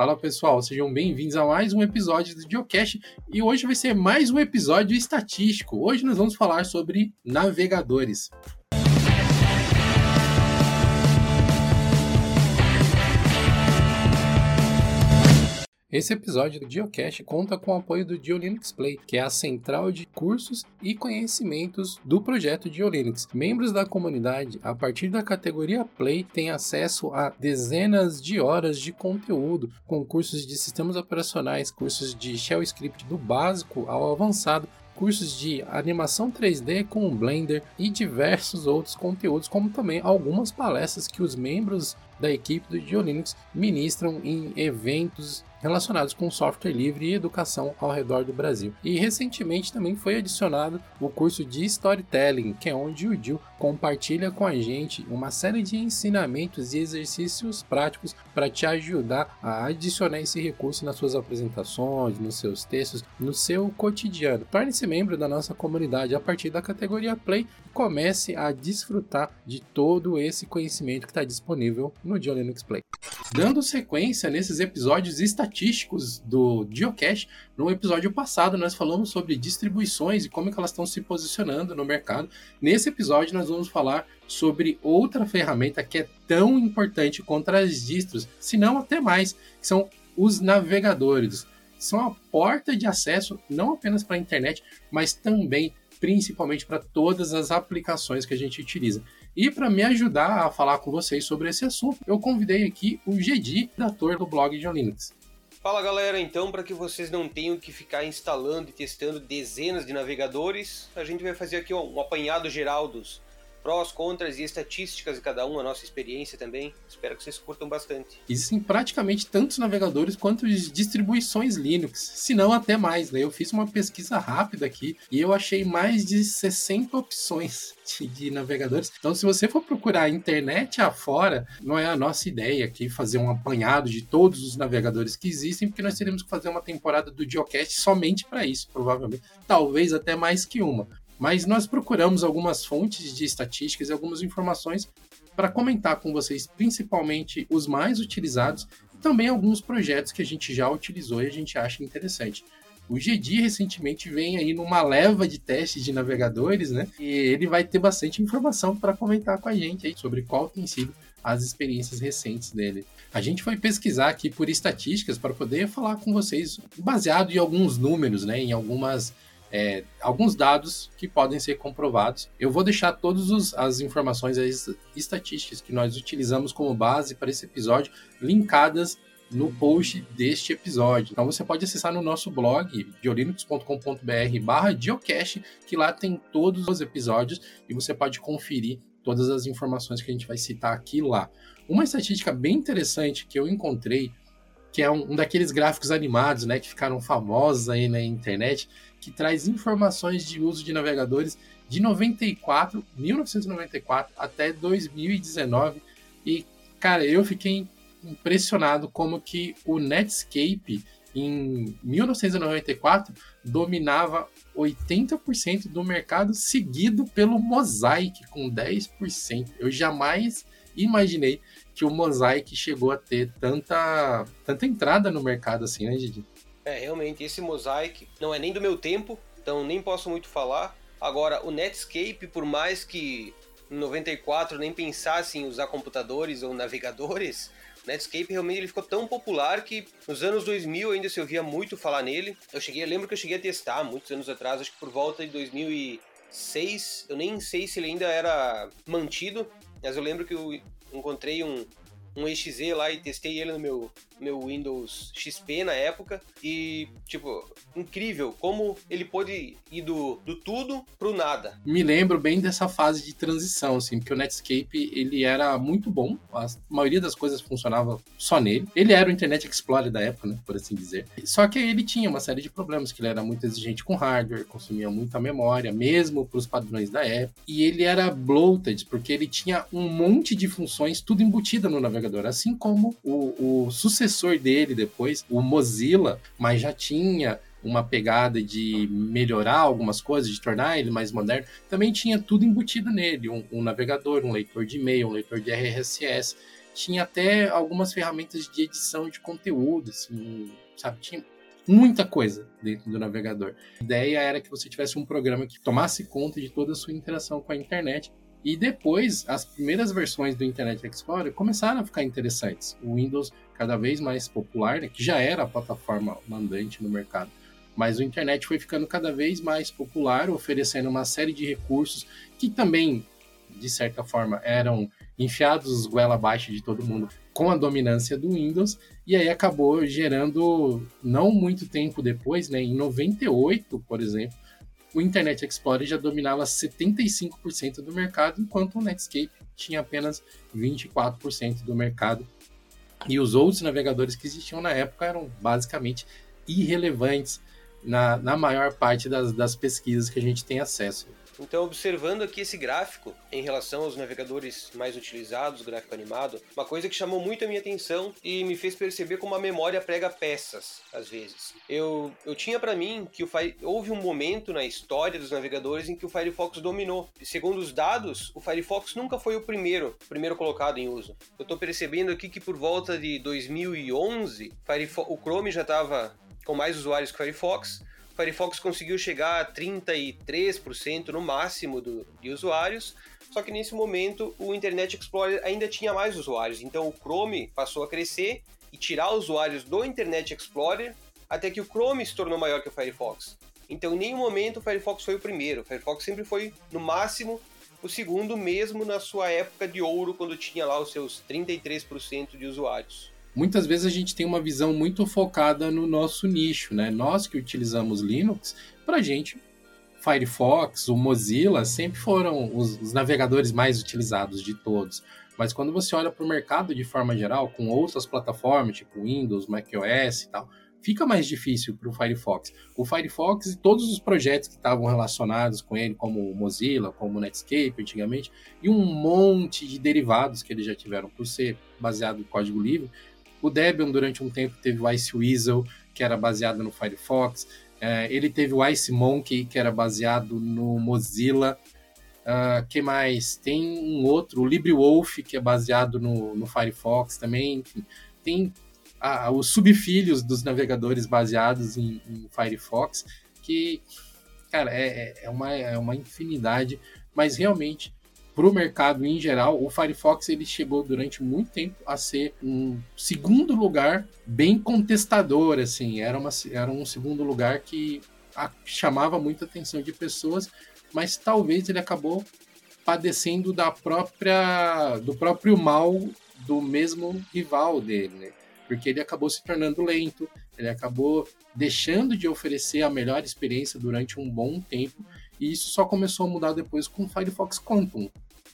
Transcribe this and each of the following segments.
Fala pessoal, sejam bem-vindos a mais um episódio do Geocache e hoje vai ser mais um episódio estatístico. Hoje nós vamos falar sobre navegadores. Esse episódio do Geocache conta com o apoio do GeoLinux Play, que é a central de cursos e conhecimentos do projeto GeoLinux. Membros da comunidade, a partir da categoria Play, têm acesso a dezenas de horas de conteúdo, com cursos de sistemas operacionais, cursos de shell script do básico ao avançado, cursos de animação 3D com o Blender e diversos outros conteúdos, como também algumas palestras que os membros da equipe do GeoLinux ministram em eventos relacionados com software livre e educação ao redor do Brasil. E recentemente também foi adicionado o curso de Storytelling, que é onde o Gil compartilha com a gente uma série de ensinamentos e exercícios práticos para te ajudar a adicionar esse recurso nas suas apresentações, nos seus textos, no seu cotidiano. Torne-se membro da nossa comunidade a partir da categoria Play e comece a desfrutar de todo esse conhecimento que está disponível no Linux Play. Dando sequência nesses episódios estatísticos do Geocache, no episódio passado nós falamos sobre distribuições e como elas estão se posicionando no mercado. Nesse episódio nós vamos falar sobre outra ferramenta que é tão importante contra as distros, se não até mais, que são os navegadores. São a porta de acesso não apenas para a internet, mas também principalmente para todas as aplicações que a gente utiliza. E para me ajudar a falar com vocês sobre esse assunto, eu convidei aqui o Gedi, redator do blog de Linux. Fala galera, então para que vocês não tenham que ficar instalando e testando dezenas de navegadores, a gente vai fazer aqui um apanhado geral dos prós, contras e estatísticas de cada um, a nossa experiência também. Espero que vocês curtam bastante. Existem praticamente tantos navegadores quanto distribuições Linux, se não até mais. Né? Eu fiz uma pesquisa rápida aqui e eu achei mais de 60 opções de, navegadores. Então, se você for procurar a internet afora, não é a nossa ideia aqui fazer um apanhado de todos os navegadores que existem, porque nós teríamos que fazer uma temporada do Geocast somente para isso, provavelmente. Talvez até mais que uma. Mas nós procuramos algumas fontes de estatísticas e algumas informações para comentar com vocês, principalmente os mais utilizados e também alguns projetos que a gente já utilizou e a gente acha interessante. O GD recentemente vem aí numa leva de testes de navegadores, né? E ele vai ter bastante informação para comentar com a gente aí sobre qual tem sido as experiências recentes dele. A gente foi pesquisar aqui por estatísticas para poder falar com vocês baseado em alguns números, né? Em algumas é, alguns dados que podem ser comprovados. Eu vou deixar todas as informações, as estatísticas que nós utilizamos como base para esse episódio linkadas no post deste episódio. Então você pode acessar no nosso blog, diolinux.com.br barra geocache, que lá tem todos os episódios e você pode conferir todas as informações que a gente vai citar aqui lá. Uma estatística bem interessante que eu encontrei, que é um, um daqueles gráficos animados, né, que ficaram famosos aí na internet, que traz informações de uso de navegadores de 94, 1994 até 2019 e cara, eu fiquei impressionado como que o Netscape em 1994 dominava 80% do mercado, seguido pelo Mosaic com 10%. Eu jamais imaginei que o Mosaic chegou a ter tanta, tanta entrada no mercado assim, né, Didi? É, realmente, esse Mosaic não é nem do meu tempo, então nem posso muito falar. Agora, o Netscape, por mais que em 94 nem pensasse em usar computadores ou navegadores, Netscape realmente ele ficou tão popular que nos anos 2000 ainda se ouvia muito falar nele. Eu cheguei, eu lembro que eu cheguei a testar muitos anos atrás, acho que por volta de 2006, eu nem sei se ele ainda era mantido, mas eu lembro que eu encontrei um, um EXE lá e testei ele no meu, meu Windows XP na época. E, tipo, incrível como ele pôde ir do, do tudo pro nada. Me lembro bem dessa fase de transição, assim, porque o Netscape ele era muito bom, a maioria das coisas funcionava só nele. Ele era o Internet Explorer da época, né, por assim dizer. Só que ele tinha uma série de problemas, que ele era muito exigente com hardware, consumia muita memória, mesmo para os padrões da época. E ele era bloated, porque ele tinha um monte de funções, tudo embutida no navegador, assim como o, o sucessor dele depois, o Mozilla, mas já tinha uma pegada de melhorar algumas coisas, de tornar ele mais moderno, também tinha tudo embutido nele, um, um navegador, um leitor de e-mail, um leitor de RSS, tinha até algumas ferramentas de edição de conteúdo, assim, sabe? Tinha muita coisa dentro do navegador. A ideia era que você tivesse um programa que tomasse conta de toda a sua interação com a internet. E depois, as primeiras versões do Internet Explorer começaram a ficar interessantes. O Windows cada vez mais popular, né, que já era a plataforma mandante no mercado, mas o internet foi ficando cada vez mais popular, oferecendo uma série de recursos que também, de certa forma, eram enfiados goela abaixo de todo mundo com a dominância do Windows, e aí acabou gerando, não muito tempo depois, né, em 98, por exemplo, o Internet Explorer já dominava 75% do mercado, enquanto o Netscape tinha apenas 24% do mercado. E os outros navegadores que existiam na época eram basicamente irrelevantes na, na maior parte das, das pesquisas que a gente tem acesso. Então, observando aqui esse gráfico em relação aos navegadores mais utilizados, gráfico animado, uma coisa que chamou muito a minha atenção e me fez perceber como a memória prega peças, às vezes. Eu, eu tinha para mim que houve um momento na história dos navegadores em que o Firefox dominou. E segundo os dados, o Firefox nunca foi o primeiro, primeiro colocado em uso. Eu estou percebendo aqui que por volta de 2011, Firefo... o Chrome já estava com mais usuários que o Firefox, Firefox conseguiu chegar a 33% no máximo do, de usuários, só que nesse momento o Internet Explorer ainda tinha mais usuários, então o Chrome passou a crescer e tirar usuários do Internet Explorer até que o Chrome se tornou maior que o Firefox. Então, em nenhum momento o Firefox foi o primeiro. O Firefox sempre foi, no máximo, o segundo, mesmo na sua época de ouro, quando tinha lá os seus 33% de usuários muitas vezes a gente tem uma visão muito focada no nosso nicho, né? Nós que utilizamos Linux, para gente, Firefox, o Mozilla sempre foram os, os, navegadores mais utilizados de todos. Mas quando você olha para o mercado de forma geral, com outras plataformas, tipo Windows, macOS e tal, fica mais difícil para o Firefox. O Firefox e todos os projetos que estavam relacionados com ele, como o Mozilla, como o Netscape antigamente, e um monte de derivados que eles já tiveram por ser baseado em código livre, o Debian, durante um tempo, teve o Ice Weasel, que era baseado no Firefox. É, ele teve o Ice Monkey, que era baseado no Mozilla. Uh, que mais? Tem um outro, o LibreWolf, que é baseado no, no Firefox também. Enfim, tem ah, os subfilhos dos navegadores baseados em, em Firefox, que, cara, é, é, é, uma, é uma infinidade, mas realmente para o mercado em geral, o Firefox ele chegou durante muito tempo a ser um segundo lugar bem contestador, assim, era, uma, era um segundo lugar que a, chamava muita atenção de pessoas, mas talvez ele acabou padecendo da própria do próprio mal do mesmo rival dele, né? Porque ele acabou se tornando lento, ele acabou deixando de oferecer a melhor experiência durante um bom tempo, e isso só começou a mudar depois com o Firefox Quantum,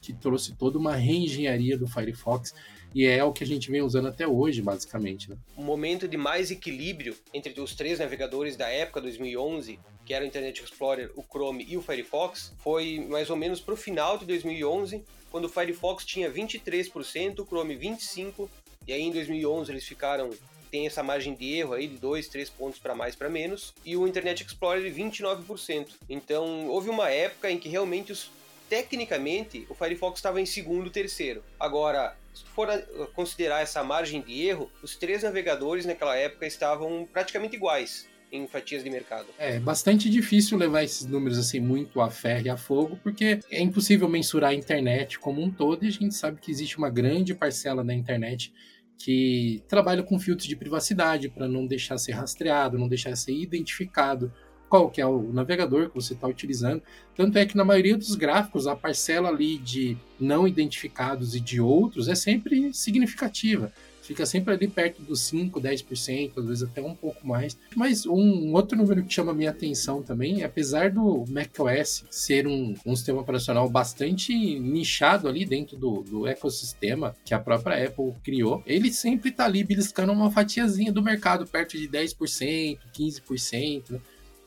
que trouxe toda uma reengenharia do Firefox e é o que a gente vem usando até hoje, basicamente. Né? Um momento de mais equilíbrio entre os três navegadores da época 2011, que era o Internet Explorer, o Chrome e o Firefox, foi mais ou menos para o final de 2011, quando o Firefox tinha 23%, o Chrome 25%, e aí em 2011 eles ficaram tem essa margem de erro aí de 2, 3 pontos para mais para menos, e o Internet Explorer 29%. Então, houve uma época em que realmente os tecnicamente, o Firefox estava em segundo, terceiro. Agora, se for considerar essa margem de erro, os três navegadores naquela época estavam praticamente iguais em fatias de mercado. É bastante difícil levar esses números assim muito a ferro e a fogo, porque é impossível mensurar a internet como um todo e a gente sabe que existe uma grande parcela da internet que trabalha com filtros de privacidade para não deixar ser rastreado, não deixar ser identificado qual que é o navegador que você está utilizando. Tanto é que na maioria dos gráficos a parcela ali de não identificados e de outros é sempre significativa. Fica sempre ali perto dos 5, 10%, às vezes até um pouco mais. Mas um outro número que chama minha atenção também, apesar do macOS ser um, um sistema operacional bastante nichado ali dentro do, do ecossistema que a própria Apple criou, ele sempre está ali beliscando uma fatiazinha do mercado, perto de 10%, 15%. Né?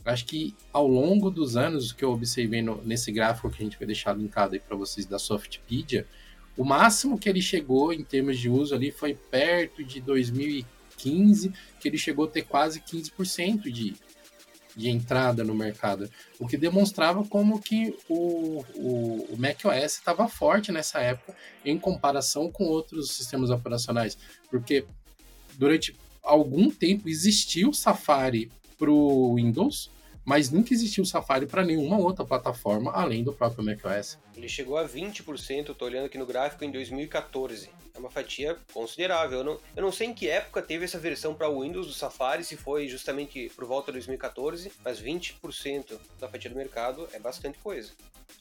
Acho que ao longo dos anos, que eu observei no, nesse gráfico que a gente vai deixar linkado aí para vocês da Softpedia, o máximo que ele chegou em termos de uso ali foi perto de 2015, que ele chegou a ter quase 15% de, de entrada no mercado, o que demonstrava como que o, o, o macOS estava forte nessa época em comparação com outros sistemas operacionais, porque durante algum tempo existiu o Safari para o Windows, mas nunca existiu o Safari para nenhuma outra plataforma além do próprio macOS. Ele chegou a 20%, estou olhando aqui no gráfico, em 2014. É uma fatia considerável. Eu não, eu não sei em que época teve essa versão para o Windows do Safari, se foi justamente por volta de 2014, mas 20% da fatia do mercado é bastante coisa.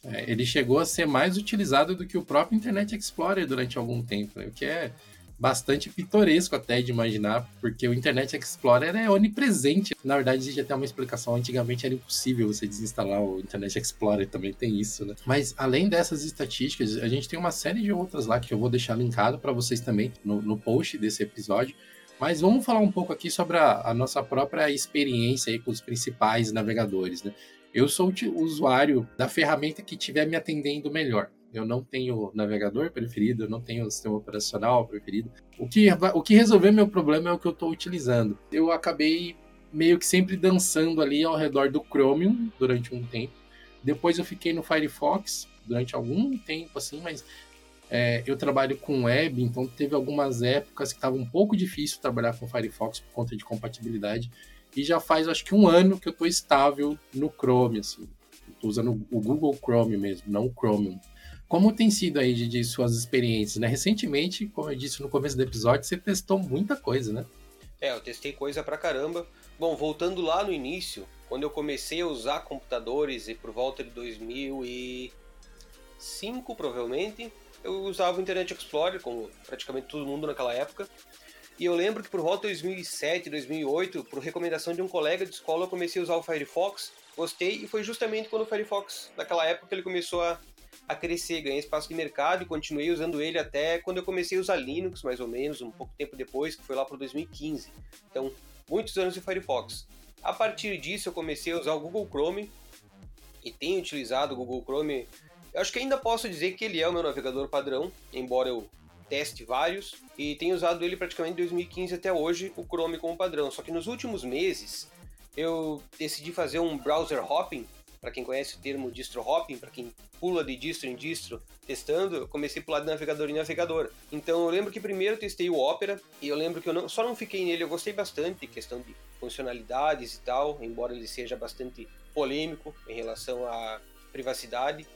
É, ele chegou a ser mais utilizado do que o próprio Internet Explorer durante algum tempo, né? o que é bastante pitoresco até de imaginar, porque o Internet Explorer é onipresente. Na verdade, existe até uma explicação. Antigamente era impossível você desinstalar o Internet Explorer, também tem isso, né? Mas além dessas estatísticas, a gente tem uma série de outras lá que eu vou deixar linkado para vocês também no, no post desse episódio. Mas vamos falar um pouco aqui sobre a, a nossa própria experiência aí com os principais navegadores, né? Eu sou o usuário da ferramenta que estiver me atendendo melhor. Eu não tenho navegador preferido, eu não tenho sistema operacional preferido. O que, o que resolveu meu problema é o que eu estou utilizando. Eu acabei meio que sempre dançando ali ao redor do Chromium durante um tempo. Depois eu fiquei no Firefox durante algum tempo, assim, mas é, eu trabalho com web, então teve algumas épocas que estava um pouco difícil trabalhar com Firefox por conta de compatibilidade. E já faz acho que um ano que eu estou estável no Chrome, assim. Estou usando o Google Chrome mesmo, não o Chromium. Como tem sido aí, de suas experiências, né? Recentemente, como eu disse no começo do episódio, você testou muita coisa, né? É, eu testei coisa pra caramba. Bom, voltando lá no início, quando eu comecei a usar computadores, e por volta de 2005, provavelmente, eu usava o Internet Explorer, como praticamente todo mundo naquela época. E eu lembro que por volta de 2007, 2008, por recomendação de um colega de escola, eu comecei a usar o Firefox, gostei, e foi justamente quando o Firefox, naquela época, ele começou a a crescer, ganhei espaço de mercado e continuei usando ele até quando eu comecei a usar Linux, mais ou menos, um pouco tempo depois, que foi lá para 2015. Então, muitos anos de Firefox. A partir disso, eu comecei a usar o Google Chrome e tenho utilizado o Google Chrome. Eu acho que ainda posso dizer que ele é o meu navegador padrão, embora eu teste vários, e tenho usado ele praticamente de 2015 até hoje, o Chrome como padrão. Só que nos últimos meses eu decidi fazer um browser hopping, para quem conhece o termo distro hopping, para quem pula de distro em distro testando, eu comecei a pular de navegador em navegador. Então eu lembro que primeiro eu testei o Opera e eu lembro que eu não, só não fiquei nele, eu gostei bastante, questão de funcionalidades e tal, embora ele seja bastante polêmico em relação à privacidade.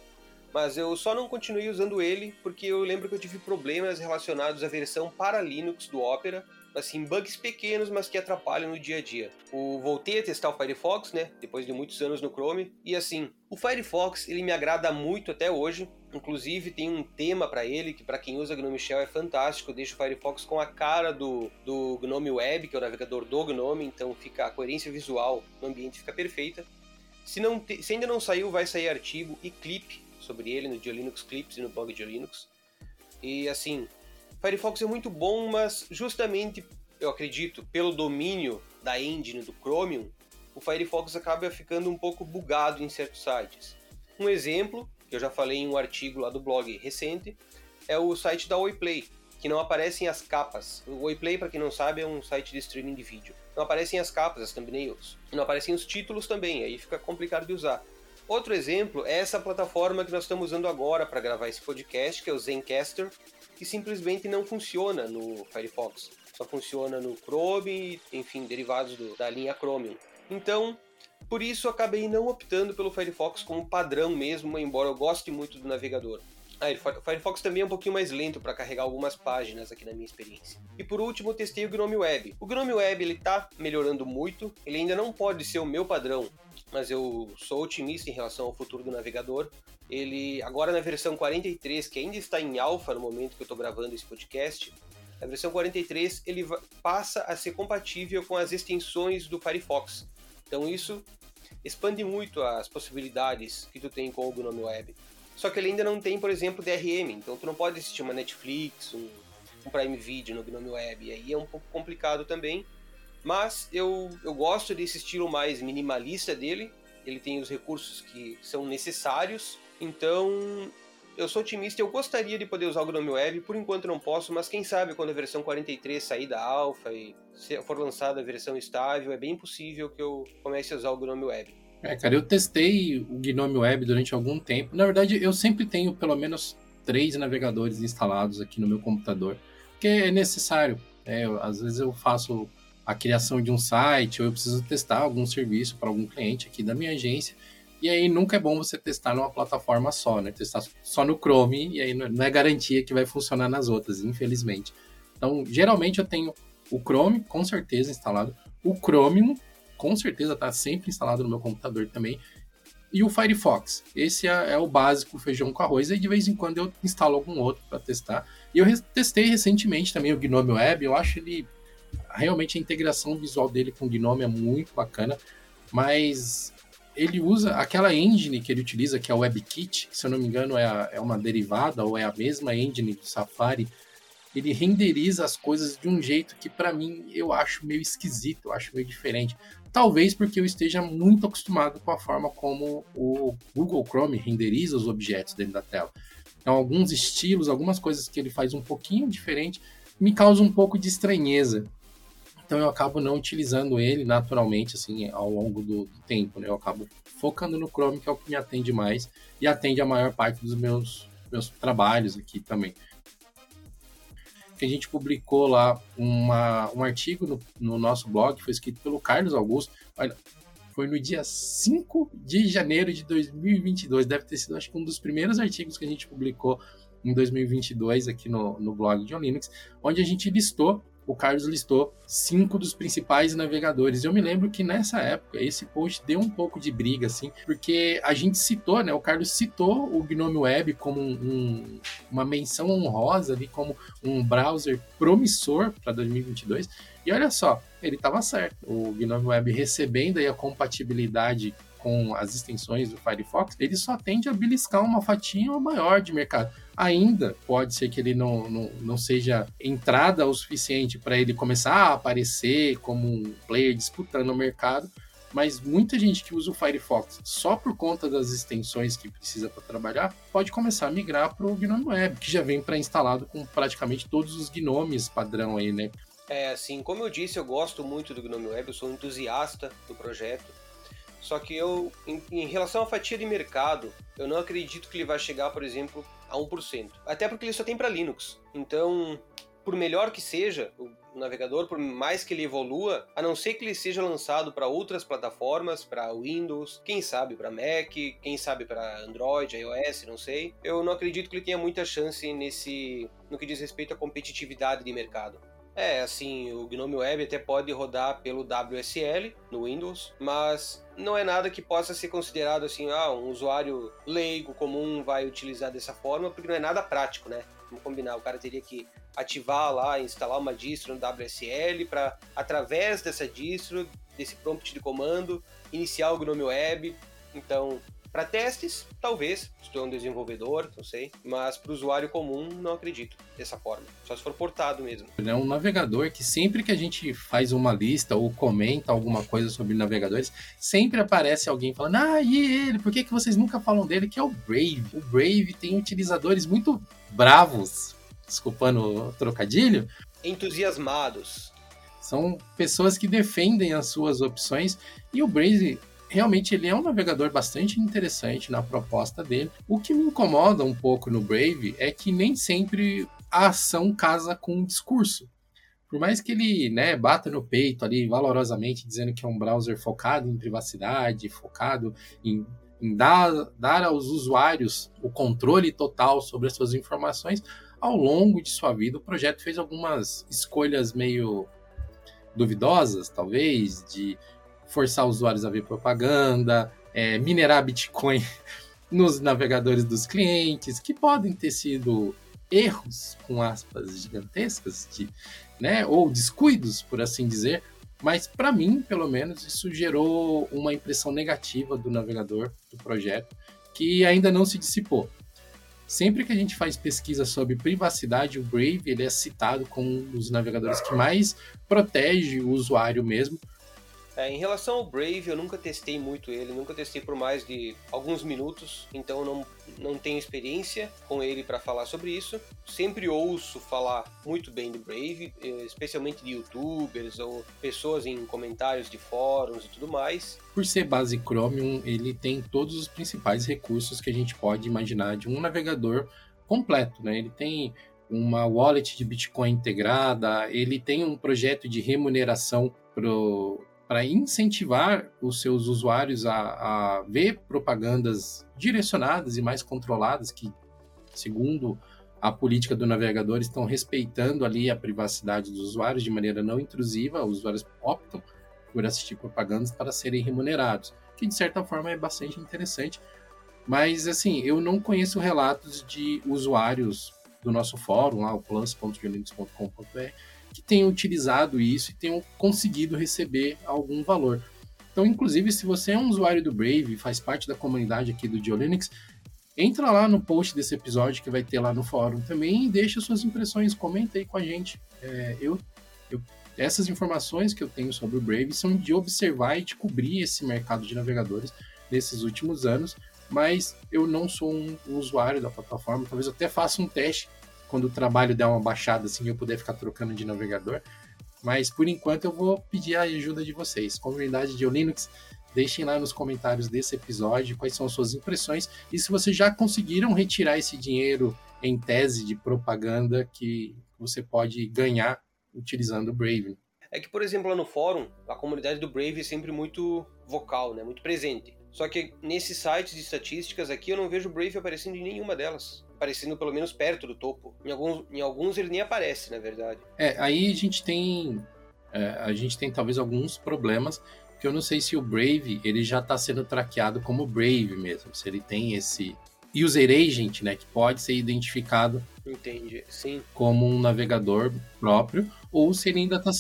Mas eu só não continuei usando ele porque eu lembro que eu tive problemas relacionados à versão para Linux do Opera assim, bugs pequenos, mas que atrapalham no dia a dia. O, voltei a testar o Firefox, né, depois de muitos anos no Chrome, e assim, o Firefox, ele me agrada muito até hoje, inclusive tem um tema para ele, que para quem usa GNOME Shell é fantástico, deixa o Firefox com a cara do, do GNOME Web, que é o navegador do GNOME, então fica a coerência visual no ambiente fica perfeita. Se, não te, se ainda não saiu, vai sair artigo e clipe sobre ele no Linux Clips e no blog de Linux. E assim, Firefox é muito bom, mas justamente, eu acredito, pelo domínio da engine do Chromium, o Firefox acaba ficando um pouco bugado em certos sites. Um exemplo, que eu já falei em um artigo lá do blog recente, é o site da Oiplay, que não aparecem as capas. O Oiplay, para quem não sabe, é um site de streaming de vídeo. Não aparecem as capas, as thumbnails. Não aparecem os títulos também, aí fica complicado de usar. Outro exemplo é essa plataforma que nós estamos usando agora para gravar esse podcast, que é o Zencaster, que simplesmente não funciona no Firefox. Só funciona no Chrome, enfim, derivados do, da linha Chromium. Então, por isso acabei não optando pelo Firefox como padrão mesmo, embora eu goste muito do navegador. Ah, o Firefox também é um pouquinho mais lento para carregar algumas páginas aqui na minha experiência. E por último, testei o Gnome Web. O Gnome Web ele tá melhorando muito, ele ainda não pode ser o meu padrão, mas eu sou otimista em relação ao futuro do navegador. Ele, agora na versão 43, que ainda está em alfa no momento que eu estou gravando esse podcast, a versão 43 ele passa a ser compatível com as extensões do Firefox. Então isso expande muito as possibilidades que tu tem com o GNOME Web. Só que ele ainda não tem, por exemplo, DRM, então tu não pode assistir uma Netflix, um, um Prime Video no GNOME Web, e aí é um pouco complicado também. Mas eu, eu gosto desse estilo mais minimalista dele, ele tem os recursos que são necessários então, eu sou otimista e eu gostaria de poder usar o GNOME Web, por enquanto não posso, mas quem sabe quando a versão 43 sair da alfa e for lançada a versão estável, é bem possível que eu comece a usar o GNOME Web. É, cara, eu testei o GNOME Web durante algum tempo. Na verdade, eu sempre tenho pelo menos três navegadores instalados aqui no meu computador, porque é necessário. É, às vezes eu faço a criação de um site ou eu preciso testar algum serviço para algum cliente aqui da minha agência. E aí nunca é bom você testar numa plataforma só, né? Testar só no Chrome e aí não é garantia que vai funcionar nas outras, infelizmente. Então, geralmente eu tenho o Chrome com certeza instalado, o Chromium com certeza está sempre instalado no meu computador também, e o Firefox. Esse é, é, o básico feijão com arroz, e de vez em quando eu instalo algum outro para testar. E eu testei recentemente também o Gnome Web, eu acho ele realmente a integração visual dele com o Gnome é muito bacana, mas ele usa aquela engine que ele utiliza, que é o WebKit, que se eu não me engano é, a, é uma derivada ou é a mesma engine do Safari. Ele renderiza as coisas de um jeito que para mim eu acho meio esquisito, eu acho meio diferente. Talvez porque eu esteja muito acostumado com a forma como o Google Chrome renderiza os objetos dentro da tela. Então, alguns estilos, algumas coisas que ele faz um pouquinho diferente, me causam um pouco de estranheza. Então, eu acabo não utilizando ele naturalmente, assim, ao longo do, do tempo, né? Eu acabo focando no Chrome, que é o que me atende mais e atende a maior parte dos meus, meus trabalhos aqui também a gente publicou lá uma, um artigo no, no nosso blog, foi escrito pelo Carlos Augusto. Olha, foi no dia 5 de janeiro de 2022. Deve ter sido, acho que, um dos primeiros artigos que a gente publicou em 2022 aqui no, no blog de Linux, onde a gente listou o Carlos listou cinco dos principais navegadores. Eu me lembro que nessa época esse post deu um pouco de briga, assim, porque a gente citou, né? O Carlos citou o Gnome Web como um, uma menção honrosa ali, como um browser promissor para 2022. E olha só, ele estava certo. O Gnome Web recebendo aí a compatibilidade com as extensões do Firefox, ele só tende a beliscar uma fatia maior de mercado. Ainda pode ser que ele não, não, não seja entrada o suficiente para ele começar a aparecer como um player disputando o mercado, mas muita gente que usa o Firefox só por conta das extensões que precisa para trabalhar pode começar a migrar para o Gnome Web, que já vem pré-instalado com praticamente todos os gnomes padrão aí, né? É, assim, como eu disse, eu gosto muito do Gnome Web, eu sou um entusiasta do projeto. Só que eu, em, em, relação à fatia de mercado, eu não acredito que ele vai chegar, por exemplo, a 1%. Até porque ele só tem para Linux. Então, por melhor que seja o navegador, por mais que ele evolua, a não ser que ele seja lançado para outras plataformas, para Windows, quem sabe para Mac, quem sabe para Android, iOS, não sei. Eu não acredito que ele tenha muita chance nesse no que diz respeito à competitividade de mercado. É, assim, o GNOME Web até pode rodar pelo WSL no Windows, mas não é nada que possa ser considerado assim, ah, um usuário leigo comum vai utilizar dessa forma, porque não é nada prático, né? Vamos combinar, o cara teria que ativar lá, instalar uma distro no WSL para através dessa distro, desse prompt de comando, iniciar o GNOME Web. Então, para testes, talvez, se tu é um desenvolvedor, não sei, mas para o usuário comum, não acredito dessa forma. Só se for portado mesmo. É um navegador que sempre que a gente faz uma lista ou comenta alguma coisa sobre navegadores, sempre aparece alguém falando: Ah, e ele? Por que, que vocês nunca falam dele? Que é o Brave. O Brave tem utilizadores muito bravos, desculpando o trocadilho. Entusiasmados. São pessoas que defendem as suas opções e o Brave realmente ele é um navegador bastante interessante na proposta dele. O que me incomoda um pouco no Brave é que nem sempre a ação casa com o discurso. Por mais que ele né, bata no peito ali valorosamente, dizendo que é um browser focado em privacidade, focado em, em dar, dar aos usuários o controle total sobre as suas informações, ao longo de sua vida o projeto fez algumas escolhas meio duvidosas, talvez, de forçar usuários a ver propaganda, é, minerar Bitcoin nos navegadores dos clientes, que podem ter sido erros, com aspas gigantescas, de, né, ou descuidos, por assim dizer, mas para mim, pelo menos, isso gerou uma impressão negativa do navegador, do projeto, que ainda não se dissipou. Sempre que a gente faz pesquisa sobre privacidade, o Brave ele é citado como um dos navegadores que mais protege o usuário mesmo, É, em relação ao Brave, eu nunca testei muito ele, nunca testei por mais de alguns minutos, então não, não tenho experiência com ele para falar sobre isso. Sempre ouço falar muito bem do Brave, eh, especialmente de youtubers ou pessoas em comentários de fóruns e tudo mais. Por ser base Chromium, ele tem todos os principais recursos que a gente pode imaginar de um navegador completo, né? Ele tem uma wallet de Bitcoin integrada, ele tem um projeto de remuneração para incentivar os seus usuários a, a, ver propagandas direcionadas e mais controladas, que, segundo a política do navegador, estão respeitando ali a privacidade dos usuários de maneira não intrusiva. Os usuários optam por assistir propagandas para serem remunerados, que de certa forma é bastante interessante. Mas, assim, eu não conheço relatos de usuários do nosso fórum, lá, o plus.geolinux.com.br, que tenham utilizado isso e tenham conseguido receber algum valor. Então, inclusive, se você é um usuário do Brave e faz parte da comunidade aqui do Geolinux, entra lá no post desse episódio que vai ter lá no fórum também e deixa suas impressões, comenta aí com a gente. É, eu, eu, essas informações que eu tenho sobre o Brave são de observar e de cobrir esse mercado de navegadores nesses últimos anos mas eu não sou um, usuário da plataforma. Talvez eu até faça um teste quando o trabalho der uma baixada, assim, eu puder ficar trocando de navegador. Mas por enquanto eu vou pedir a ajuda de vocês. Comunidade de Linux, deixem lá nos comentários desse episódio quais são as suas impressões e se vocês já conseguiram retirar esse dinheiro em tese de propaganda que você pode ganhar utilizando o Brave. É que, por exemplo, lá no fórum, a comunidade do Brave é sempre muito vocal, né? muito presente. Só que nesses sites de estatísticas aqui eu não vejo o Brave aparecendo em nenhuma delas. Aparecendo pelo menos perto do topo. Em alguns, em alguns ele nem aparece, na verdade. É, aí a gente tem. É, a gente tem talvez alguns problemas. Que eu não sei se o Brave ele já está sendo traqueado como Brave mesmo. Se ele tem esse user agent, né, que pode ser identificado Entendi, sim. como um navegador próprio, ou se ele ainda está.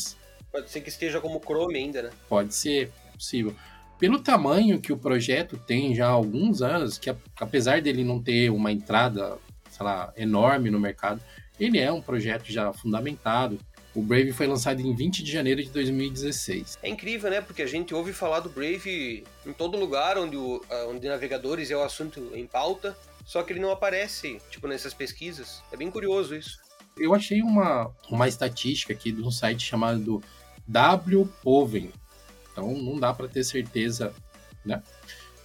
Pode ser que esteja como Chrome ainda, né? Pode ser, é possível pelo tamanho que o projeto tem já há alguns anos, que apesar dele não ter uma entrada, sei lá, enorme no mercado, ele é um projeto já fundamentado. O Brave foi lançado em 20 de janeiro de 2016. É incrível, né? Porque a gente ouve falar do Brave em todo lugar onde, o, onde navegadores é o assunto em pauta, só que ele não aparece, tipo, nessas pesquisas. É bem curioso isso. Eu achei uma, uma estatística aqui de um site chamado WPoven, então não dá para ter certeza né,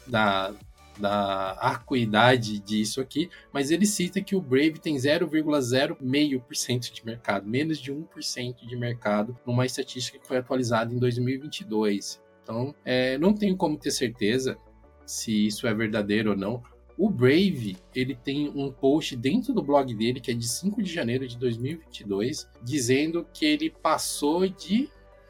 da, da acuidade disso aqui, mas ele cita que o Brave tem 0,05% de mercado, menos de 1% de mercado, numa estatística que foi atualizada em 2022. Então, é, não tenho como ter certeza se isso é verdadeiro ou não. O Brave, ele tem um post dentro do blog dele, que é de 5 de janeiro de 2022, dizendo que ele passou de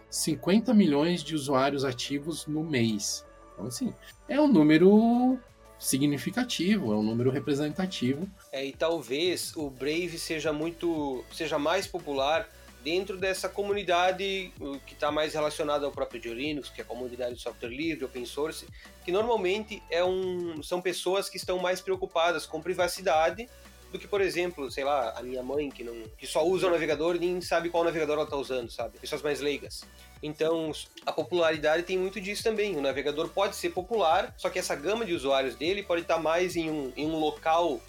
50 milhões de usuários ativos no mês. Então, assim, é um número significativo, é um número representativo. É, e talvez o Brave seja muito, seja mais popular dentro dessa comunidade que está mais relacionada ao próprio Linux, que é a comunidade de software livre, open source, que normalmente é um, são pessoas que estão mais preocupadas com privacidade do que, por exemplo, sei lá, a minha mãe que não que só usa o navegador e nem sabe qual navegador ela está usando, sabe? Pessoas mais leigas. Então, a popularidade tem muito disso também. O navegador pode ser popular, só que essa gama de usuários dele pode estar mais em um, em um local,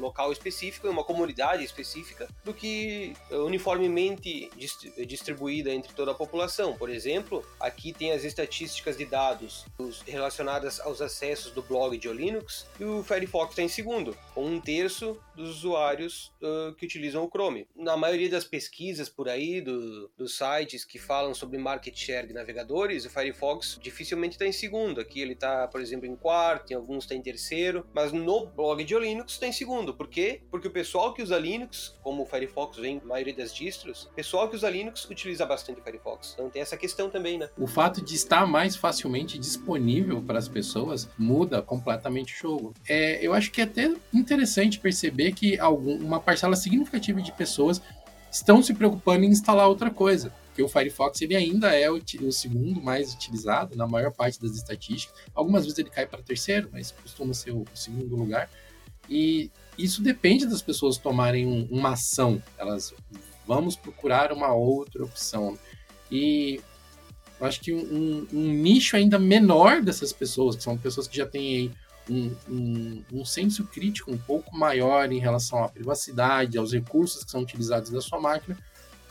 local específico, em uma comunidade específica, do que uniformemente distribuída entre toda a população. Por exemplo, aqui tem as estatísticas de dados relacionadas aos acessos do blog de Linux e o Firefox está em segundo, com um terço dos usuários uh, que utilizam o Chrome. Na maioria das pesquisas por aí, do, dos sites que falam sobre market share de navegadores, o Firefox dificilmente está em segundo. Aqui ele está, por exemplo, em quarto, em alguns está em terceiro, mas no blog de Linux está em segundo. Por quê? Porque o pessoal que usa Linux, como o Firefox vem na maioria das distros, o pessoal que usa Linux utiliza bastante o Firefox. Então tem essa questão também, né? O fato de estar mais facilmente disponível para as pessoas muda completamente o jogo. É, eu acho que é até interessante perceber que algum, uma parcela significativa de pessoas estão se preocupando em instalar outra coisa porque o Firefox ele ainda é o, o, segundo mais utilizado na maior parte das estatísticas. Algumas vezes ele cai para terceiro, mas costuma ser o, o segundo lugar. E isso depende das pessoas tomarem um, uma ação. Elas vamos procurar uma outra opção. E Eu acho que um, um, nicho ainda menor dessas pessoas, que são pessoas que já têm um, um, um, senso crítico um pouco maior em relação à privacidade, aos recursos que são utilizados na sua máquina,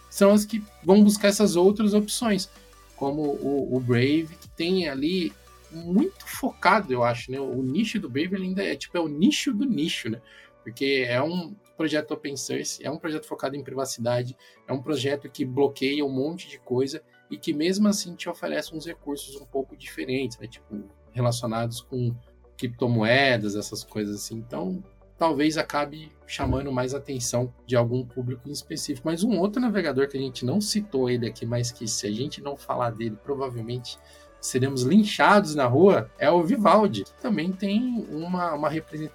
são as que vão buscar essas outras opções, como o, o Brave, que tem ali muito focado, eu acho, né? O nicho do Brave ainda é tipo é o nicho do nicho, né? Porque é um projeto open source, é um projeto focado em privacidade, é um projeto que bloqueia um monte de coisa e que mesmo assim te oferece uns recursos um pouco diferentes, né? Tipo, relacionados com criptomoedas, essas coisas assim. Então, talvez acabe chamando mais atenção de algum público em específico. Mas um outro navegador que a gente não citou ele aqui, mas que se a gente não falar dele, provavelmente seremos linchados na rua, é o Vivaldi. Que também tem uma, uma,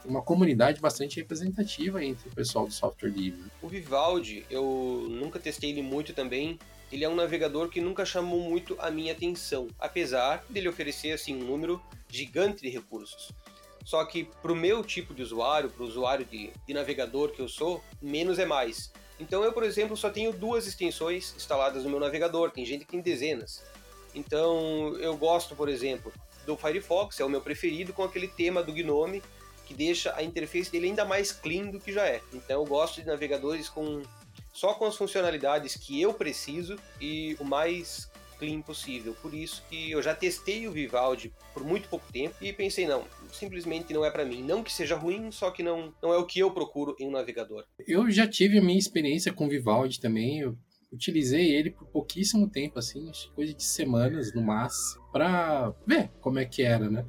uma comunidade bastante representativa entre o pessoal do software livre. O Vivaldi, eu nunca testei ele muito também, ele é um navegador que nunca chamou muito a minha atenção, apesar dele oferecer assim um número gigante de recursos. Só que para o meu tipo de usuário, para o usuário de, de navegador que eu sou, menos é mais. Então eu, por exemplo, só tenho duas extensões instaladas no meu navegador, tem gente que tem dezenas. Então eu gosto, por exemplo, do Firefox, é o meu preferido, com aquele tema do Gnome, que deixa a interface dele ainda mais clean do que já é. Então eu gosto de navegadores com só com as funcionalidades que eu preciso e o mais clean possível. Por isso que eu já testei o Vivaldi por muito pouco tempo e pensei, não, simplesmente não é para mim. Não que seja ruim, só que não, não é o que eu procuro em um navegador. Eu já tive a minha experiência com o Vivaldi também. Eu utilizei ele por pouquíssimo tempo, assim, coisa de semanas no máximo, para ver como é que era, né?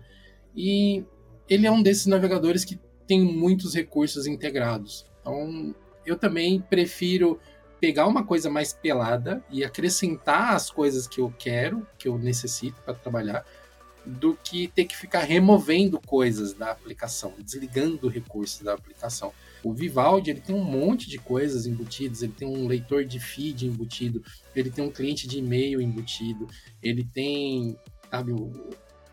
E ele é um desses navegadores que tem muitos recursos integrados. Então, eu também prefiro pegar uma coisa mais pelada e acrescentar as coisas que eu quero, que eu necessito para trabalhar, do que ter que ficar removendo coisas da aplicação, desligando recursos da aplicação. O Vivaldi ele tem um monte de coisas embutidas, ele tem um leitor de feed embutido, ele tem um cliente de e-mail embutido, ele tem sabe,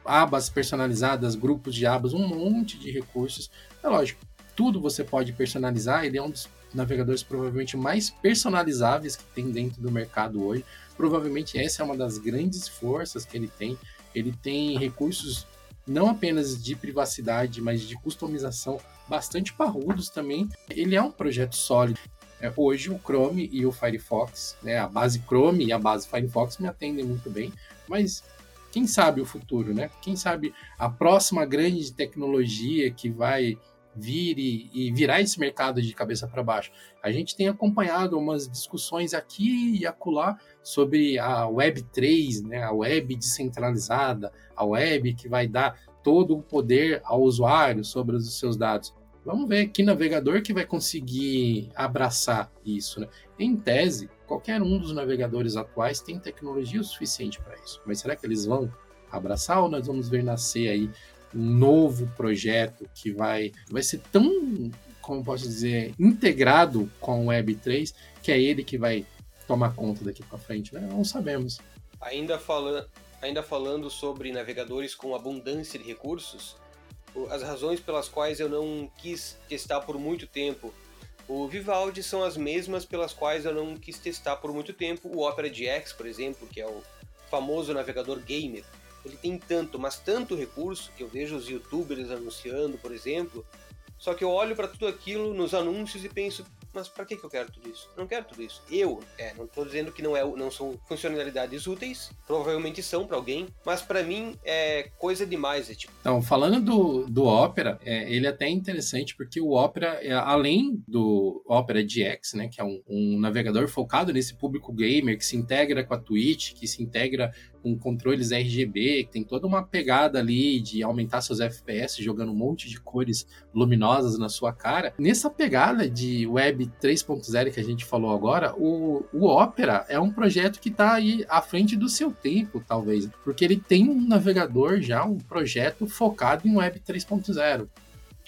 abas personalizadas, grupos de abas, um monte de recursos. É lógico, tudo você pode personalizar, ele é um dos navegadores provavelmente mais personalizáveis que tem dentro do mercado hoje. Provavelmente essa é uma das grandes forças que ele tem. Ele tem recursos não apenas de privacidade, mas de customização bastante parrudos também. Ele é um projeto sólido. É, hoje o Chrome e o Firefox, né, a base Chrome e a base Firefox me atendem muito bem, mas quem sabe o futuro, né? Quem sabe a próxima grande tecnologia que vai vir e, virar esse mercado de cabeça para baixo. A gente tem acompanhado umas discussões aqui e acolá sobre a Web 3, né, a web descentralizada, a web que vai dar todo o poder ao usuário sobre os seus dados. Vamos ver que navegador que vai conseguir abraçar isso. Né? Em tese, qualquer um dos navegadores atuais tem tecnologia o suficiente para isso. Mas será que eles vão abraçar ou nós vamos ver nascer aí novo projeto que vai, vai ser tão, como posso dizer, integrado com o Web3, que é ele que vai tomar conta daqui para frente, né? Não sabemos. Ainda, fala, ainda falando sobre navegadores com abundância de recursos, as razões pelas quais eu não quis testar por muito tempo o Vivaldi são as mesmas pelas quais eu não quis testar por muito tempo o Opera GX, por exemplo, que é o famoso navegador gamer ele tem tanto, mas tanto recurso, que eu vejo os youtubers anunciando, por exemplo, só que eu olho para tudo aquilo nos anúncios e penso, mas para que, que eu quero tudo isso? Eu não quero tudo isso. Eu, é, não estou dizendo que não, é, não são funcionalidades úteis, provavelmente são para alguém, mas para mim é coisa demais. É tipo... Então, falando do, do Opera, é, ele é até interessante porque o Opera, é, além do Opera GX, né, que é um, um navegador focado nesse público gamer que se integra com a Twitch, que se integra com controles RGB, que tem toda uma pegada ali de aumentar seus FPS jogando um monte de cores luminosas na sua cara. Nessa pegada de Web 3.0 que a gente falou agora, o, o Opera é um projeto que está aí à frente do seu tempo, talvez, porque ele tem um navegador já, um projeto focado em Web 3.0.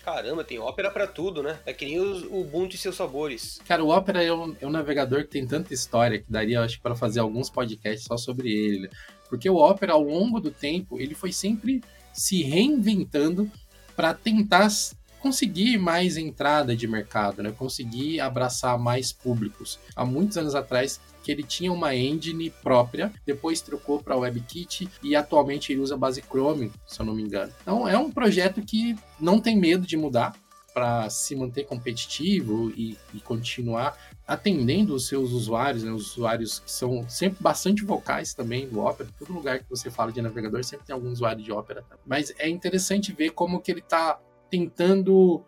Caramba, tem Opera para tudo, né? É que nem o Ubuntu e seus sabores. Cara, o Opera é um, é um navegador que tem tanta história que daria, acho, para fazer alguns podcasts só sobre ele. Porque o Opera, ao longo do tempo, ele foi sempre se reinventando para tentar conseguir mais entrada de mercado, né? conseguir abraçar mais públicos. Há muitos anos atrás que ele tinha uma engine própria, depois trocou para WebKit e atualmente ele usa base Chrome, se eu não me engano. Então é um projeto que não tem medo de mudar para se manter competitivo e, e, continuar atendendo os seus usuários, né, os usuários que são sempre bastante vocais também no Opera. Todo lugar que você fala de navegador sempre tem algum usuário de Opera. Mas é interessante ver como que ele está tentando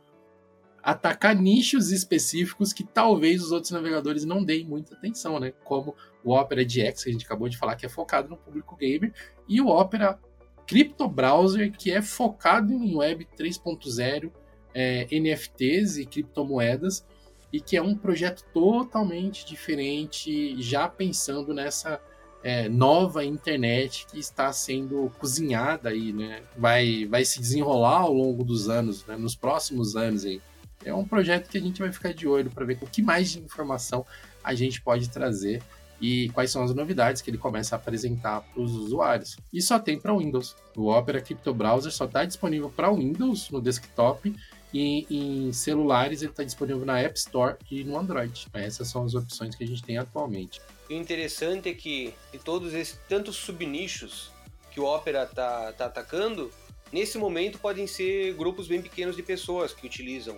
atacar nichos específicos que talvez os outros navegadores não deem muita atenção, né? Como o Opera GX, que a gente acabou de falar, que é focado no público gamer, e o Opera Crypto Browser, que é focado em Web 3.0, é, NFTs e criptomoedas, e que é um projeto totalmente diferente, já pensando nessa é, nova internet que está sendo cozinhada aí, né? Vai, vai se desenrolar ao longo dos anos, né? nos próximos anos aí. É um projeto que a gente vai ficar de olho para ver o que mais de informação a gente pode trazer e quais são as novidades que ele começa a apresentar para os usuários. E só tem para Windows. O Opera Crypto Browser só está disponível para Windows no desktop e em celulares ele está disponível na App Store e no Android. Essas são as opções que a gente tem atualmente. O interessante é que de todos esses tantos subnichos que o Opera está tá atacando, nesse momento podem ser grupos bem pequenos de pessoas que utilizam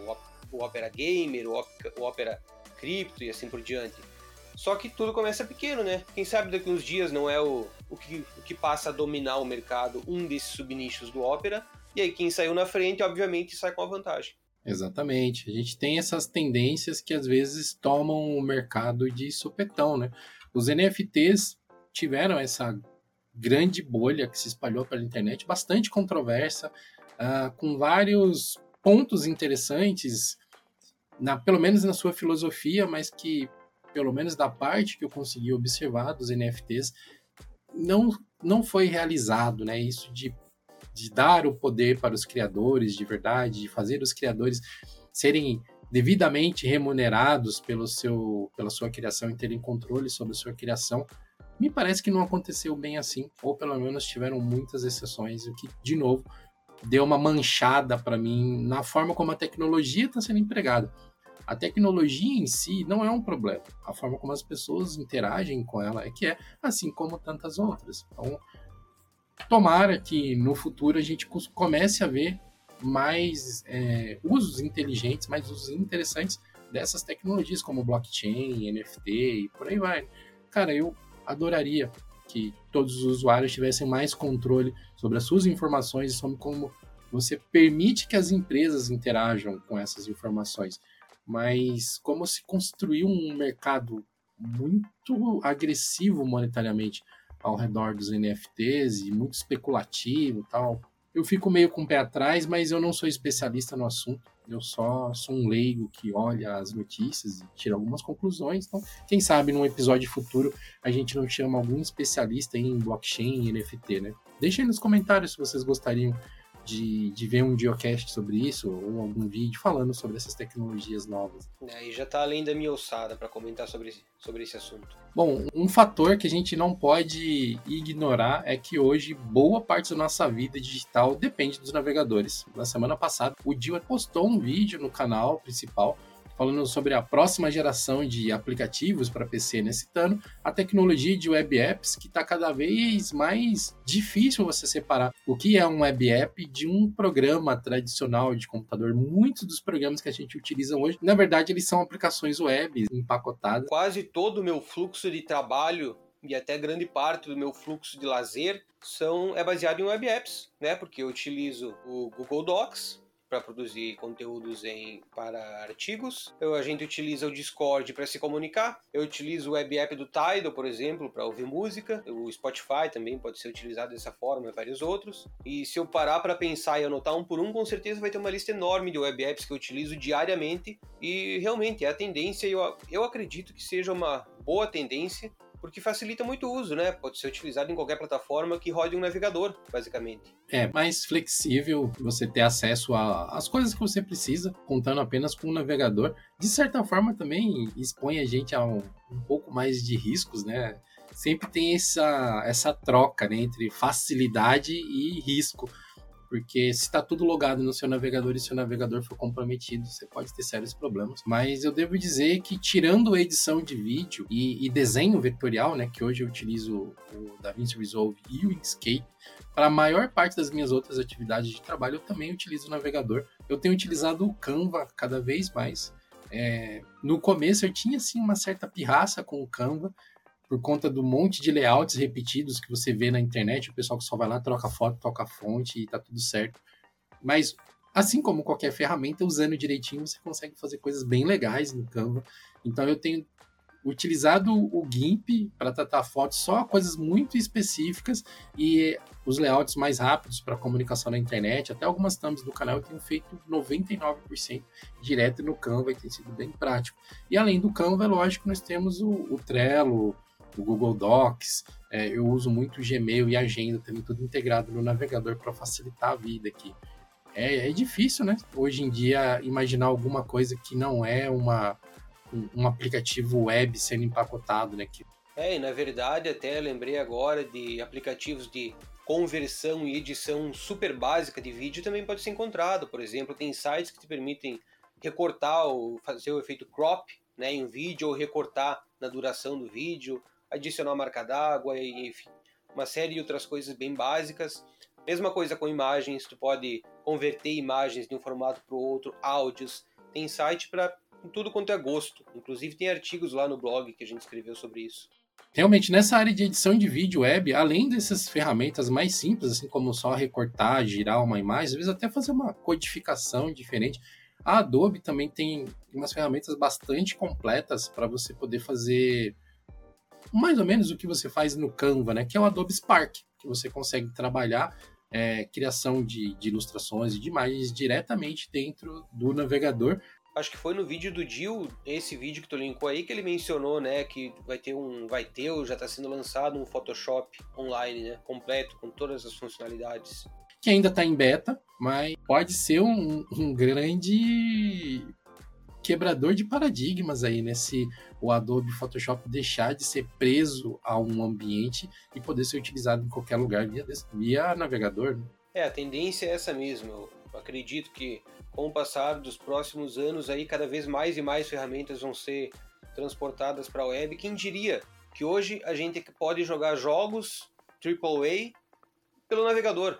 o Opera Gamer, o, Opera Crypto e assim por diante. Só que tudo começa pequeno, né? Quem sabe daqui uns dias não é o, o, que, o que passa a dominar o mercado um desses subnichos do Opera, e aí quem saiu na frente, obviamente, sai com a vantagem. Exatamente. A gente tem essas tendências que às vezes tomam o mercado de supetão, né? Os NFTs tiveram essa grande bolha que se espalhou pela internet, bastante controversa, uh, com vários pontos interessantes na, pelo menos na sua filosofia, mas que, pelo menos da parte que eu consegui observar dos NFTs, não, não foi realizado, né? Isso de, de dar o poder para os criadores de verdade, de fazer os criadores serem devidamente remunerados pelo seu, pela sua criação e terem controle sobre a sua criação, me parece que não aconteceu bem assim, ou pelo menos tiveram muitas exceções, o que, de novo, deu uma manchada para mim na forma como a tecnologia está sendo empregada. A tecnologia em si não é um problema. A forma como as pessoas interagem com ela é que é assim como tantas outras. Então, tomara que no futuro a gente comece a ver mais é, usos inteligentes, mais usos interessantes dessas tecnologias como blockchain, NFT e por aí vai. Cara, eu adoraria que todos os usuários tivessem mais controle sobre as suas informações e sobre como você permite que as empresas interajam com essas informações mas como se construiu um mercado muito agressivo monetariamente ao redor dos NFTs e muito especulativo tal. Eu fico meio com o pé atrás, mas eu não sou especialista no assunto. Eu só sou um leigo que olha as notícias e tira algumas conclusões. Então, quem sabe num episódio futuro a gente não chama algum especialista em blockchain e NFT, né? Deixem nos comentários se vocês gostariam de, de ver um geocast sobre isso ou algum vídeo falando sobre essas tecnologias novas. Aí é, já está além da minha ossada para comentar sobre, sobre esse assunto. Bom, um fator que a gente não pode ignorar é que hoje boa parte da nossa vida digital depende dos navegadores. Na semana passada, o Dio postou um vídeo no canal principal falando sobre a próxima geração de aplicativos para PC, né? citando a tecnologia de web apps, que está cada vez mais difícil você separar o que é um web app de um programa tradicional de computador. Muitos dos programas que a gente utiliza hoje, na verdade, eles são aplicações web empacotadas. Quase todo o meu fluxo de trabalho e até grande parte do meu fluxo de lazer são é baseado em web apps, né? Porque eu utilizo o Google Docs, para produzir conteúdos em, para artigos. Eu, a gente utiliza o Discord para se comunicar. Eu utilizo o web app do Tidal, por exemplo, para ouvir música. O Spotify também pode ser utilizado dessa forma e vários outros. E se eu parar para pensar e anotar um por um, com certeza vai ter uma lista enorme de web apps que eu utilizo diariamente. E realmente é a tendência, eu, eu acredito que seja uma boa tendência porque facilita muito o uso, né? Pode ser utilizado em qualquer plataforma que rode um navegador, basicamente. É mais flexível você ter acesso às coisas que você precisa, contando apenas com o navegador. De certa forma, também expõe a gente a um, um pouco mais de riscos, né? Sempre tem essa, essa troca né, entre facilidade e risco porque se está tudo logado no seu navegador e se o navegador for comprometido, você pode ter sérios problemas. Mas eu devo dizer que, tirando edição de vídeo e, e desenho vetorial, né, que hoje eu utilizo o DaVinci Resolve e o Inkscape, para a maior parte das minhas outras atividades de trabalho, eu também utilizo o navegador. Eu tenho utilizado o Canva cada vez mais. É, no começo eu tinha assim uma certa pirraça com o Canva, por conta do monte de layouts repetidos que você vê na internet, o pessoal que só vai lá, troca foto, troca fonte e tá tudo certo. Mas, assim como qualquer ferramenta, usando direitinho, você consegue fazer coisas bem legais no Canva. Então, eu tenho utilizado o GIMP para tratar fotos só coisas muito específicas e os layouts mais rápidos para comunicação na internet, até algumas thumbs do canal eu tenho feito 99% direto no Canva e tem sido bem prático. E além do Canva, é lógico, nós temos o, o Trello, o Google Docs, é, eu uso muito o Gmail e Agenda também, tudo integrado no navegador para facilitar a vida aqui. É, é, difícil, né? Hoje em dia, imaginar alguma coisa que não é uma, um, um aplicativo web sendo empacotado, né? Que... É, e na verdade, até lembrei agora de aplicativos de conversão e edição super básica de vídeo também pode ser encontrado. Por exemplo, tem sites que te permitem recortar ou fazer o efeito crop né, em um vídeo ou recortar na duração do vídeo adicionar marca d'água e enfim, uma série de outras coisas bem básicas. Mesma coisa com imagens, tu pode converter imagens de um formato para o outro, áudios. Tem site para tudo quanto é gosto. Inclusive tem artigos lá no blog que a gente escreveu sobre isso. Realmente, nessa área de edição de vídeo web, além dessas ferramentas mais simples, assim como só recortar, girar uma imagem, às vezes até fazer uma codificação diferente, a Adobe também tem umas ferramentas bastante completas para você poder fazer mais ou menos o que você faz no Canva, né? Que é o Adobe Spark, que você consegue trabalhar é, criação de, de, ilustrações e de imagens diretamente dentro do navegador. Acho que foi no vídeo do Dil, esse vídeo que tu linkou aí, que ele mencionou, né, que vai ter um, vai ter ou já está sendo lançado um Photoshop online, né, completo com todas as funcionalidades. Que ainda está em beta, mas pode ser um, um grande quebrador de paradigmas aí, né? Se o Adobe Photoshop deixar de ser preso a um ambiente e poder ser utilizado em qualquer lugar via, via navegador. Né? É, a tendência é essa mesmo. Eu acredito que com o passar dos próximos anos aí cada vez mais e mais ferramentas vão ser transportadas para a web. Quem diria que hoje a gente pode jogar jogos AAA pelo navegador?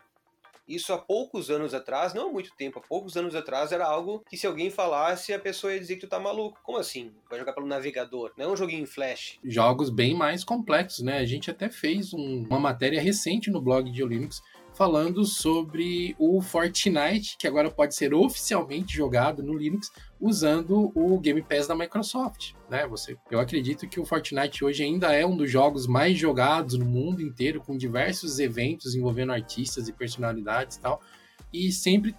Isso há poucos anos atrás, não há muito tempo, há poucos anos atrás era algo que se alguém falasse, a pessoa ia dizer que tu tá maluco. Como assim? Vai jogar pelo navegador, não é um joguinho em flash. Jogos bem mais complexos, né? A gente até fez um, uma matéria recente no blog de Linux falando sobre o Fortnite, que agora pode ser oficialmente jogado no Linux usando o Game Pass da Microsoft, né? Você, eu acredito que o Fortnite hoje ainda é um dos jogos mais jogados no mundo inteiro, com diversos eventos envolvendo artistas e personalidades e tal, e sempre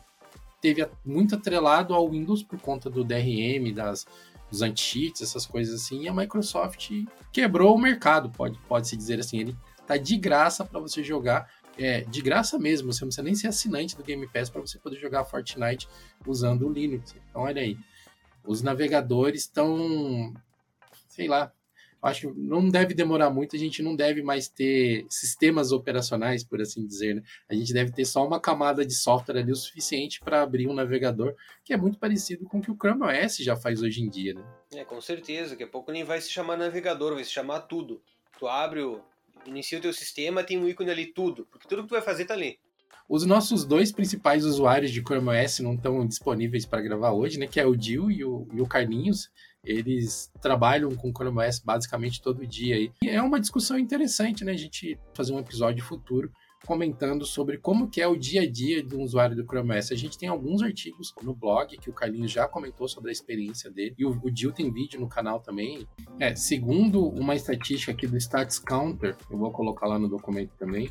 teve muito atrelado ao Windows por conta do DRM, das dos anti-cheats, essas coisas assim, e a Microsoft quebrou o mercado, pode, pode se dizer assim, ele tá de graça para você jogar é, de graça mesmo, você não precisa nem ser assinante do Game Pass para você poder jogar Fortnite usando o Linux. Então, olha aí, os navegadores estão, sei lá, acho que não deve demorar muito, a gente não deve mais ter sistemas operacionais, por assim dizer, né? A gente deve ter só uma camada de software ali o suficiente para abrir um navegador, que é muito parecido com o que o Chrome OS já faz hoje em dia, né? É, com certeza, daqui a pouco nem vai se chamar navegador, vai se chamar tudo. Tu abre o, inicia o teu sistema, tem um ícone ali tudo, porque tudo que tu vai fazer tá ali. Os nossos dois principais usuários de Chrome OS não estão disponíveis para gravar hoje, né? Que é o Dil e o, e o Carlinhos. Eles trabalham com Chrome OS basicamente todo dia. E é uma discussão interessante, né? A gente fazer um episódio futuro comentando sobre como que é o dia a dia de um usuário do Chrome OS. A gente tem alguns artigos no blog que o Carlinhos já comentou sobre a experiência dele e o, o Gil tem vídeo no canal também. É, segundo uma estatística aqui do Stats Counter, eu vou colocar lá no documento também,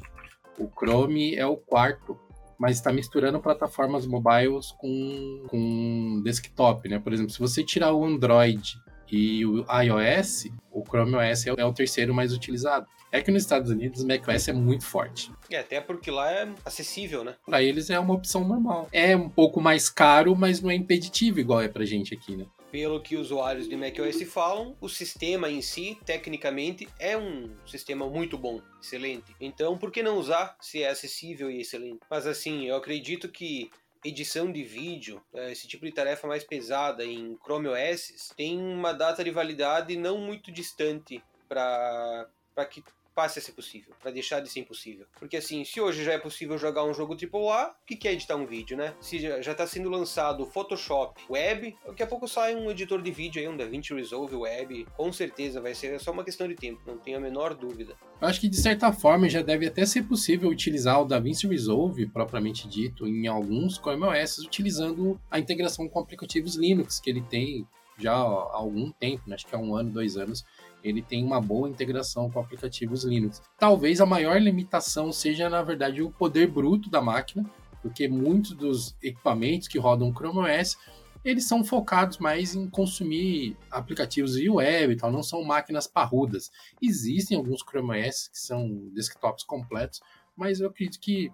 o Chrome é o quarto mas está misturando plataformas mobiles com, com desktop, né? Por exemplo, se você tirar o Android e o iOS, o Chrome OS é o terceiro mais utilizado. É que nos Estados Unidos o macOS é muito forte. É, até porque lá é acessível, né? Para eles é uma opção normal. É um pouco mais caro, mas não é impeditivo igual é pra gente aqui, né? pelo que usuários de macOS falam, o sistema em si, tecnicamente, é um sistema muito bom, excelente. Então, por que não usar se é acessível e excelente? Mas assim, eu acredito que edição de vídeo, é, esse tipo de tarefa mais pesada em Chrome OS, tem uma data de validade não muito distante para que passe a ser possível, para deixar de ser impossível. Porque assim, se hoje já é possível jogar um jogo AAA, o que é editar um vídeo, né? Se já está sendo lançado o Photoshop Web, daqui a pouco sai um editor de vídeo aí, um DaVinci Resolve Web, com certeza vai ser só uma questão de tempo, não tenho a menor dúvida. Eu acho que de certa forma já deve até ser possível utilizar o DaVinci Resolve, propriamente dito, em alguns ChromeOS, utilizando a integração com aplicativos Linux que ele tem já há algum tempo, né? acho que há um ano, dois anos, ele tem uma boa integração com aplicativos Linux. Talvez a maior limitação seja, na verdade, o poder bruto da máquina, porque muitos dos equipamentos que rodam Chrome OS eles são focados mais em consumir aplicativos via web e tal, não são máquinas parrudas. Existem alguns Chrome OS que são desktops completos, mas eu acredito que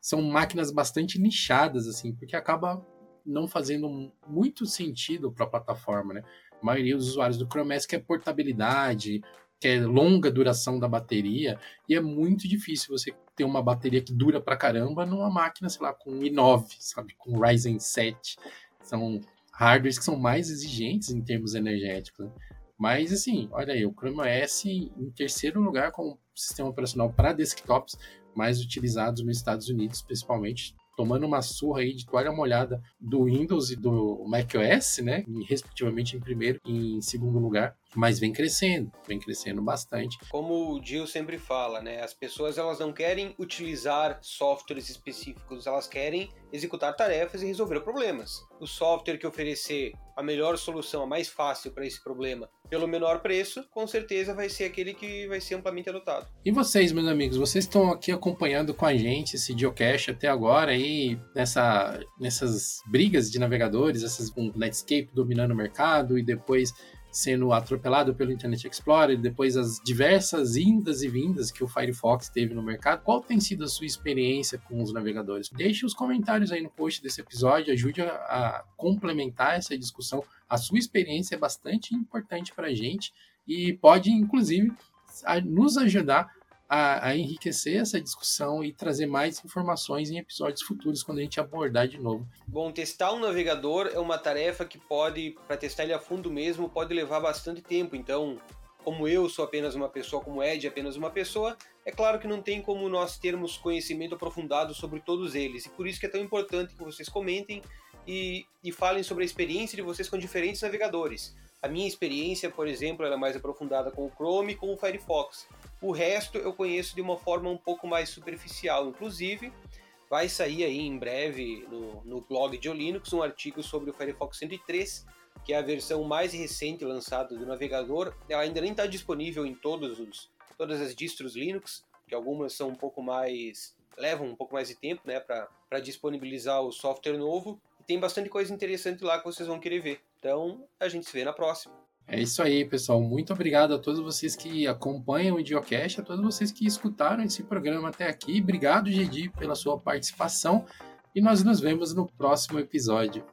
são máquinas bastante nichadas, assim, porque acaba não fazendo muito sentido para a plataforma, né? Maioria dos usuários do Chrome OS quer portabilidade, quer longa duração da bateria, e é muito difícil você ter uma bateria que dura pra caramba numa máquina, sei lá, com i9, sabe, com Ryzen 7. São hardwares que são mais exigentes em termos energéticos. Né? Mas assim, olha aí, o Chrome OS em terceiro lugar como sistema operacional para desktops mais utilizados nos Estados Unidos, principalmente tomando uma surra aí de toalha molhada do Windows e do macOS, né? Respectivamente em primeiro e em segundo lugar mas vem crescendo, vem crescendo bastante. Como o Gil sempre fala, né, as pessoas elas não querem utilizar softwares específicos, elas querem executar tarefas e resolver problemas. O software que oferecer a melhor solução, a mais fácil para esse problema, pelo menor preço, com certeza vai ser aquele que vai ser amplamente adotado. E vocês, meus amigos, vocês estão aqui acompanhando com a gente esse geocache até agora aí nessa, nessas brigas de navegadores, essas com Netscape dominando o mercado e depois sendo atropelado pelo Internet Explorer, depois as diversas indas e vindas que o Firefox teve no mercado, qual tem sido a sua experiência com os navegadores? Deixe os comentários aí no post desse episódio, ajude a, a complementar essa discussão. A sua experiência é bastante importante para a gente e pode, inclusive, nos ajudar a, a, enriquecer essa discussão e trazer mais informações em episódios futuros quando a gente abordar de novo. Bom, testar um navegador é uma tarefa que pode, para testar ele a fundo mesmo, pode levar bastante tempo. Então, como eu sou apenas uma pessoa, como Ed é apenas uma pessoa, é claro que não tem como nós termos conhecimento aprofundado sobre todos eles. E por isso que é tão importante que vocês comentem e, e falem sobre a experiência de vocês com diferentes navegadores. A minha experiência, por exemplo, era mais aprofundada com o Chrome e com o Firefox. O resto eu conheço de uma forma um pouco mais superficial. Inclusive, vai sair aí em breve no, no blog de Linux um artigo sobre o Firefox 103, que é a versão mais recente lançada do navegador. Ela ainda nem está disponível em todos os, todas as distros Linux, que algumas são um pouco mais levam um pouco mais de tempo, né, para disponibilizar o software novo. Tem bastante coisa interessante lá que vocês vão querer ver. Então, a gente se vê na próxima. É isso aí, pessoal. Muito obrigado a todos vocês que acompanham o Idiocast, a todos vocês que escutaram esse programa até aqui. Obrigado, Gedi, pela sua participação. E nós nos vemos no próximo episódio.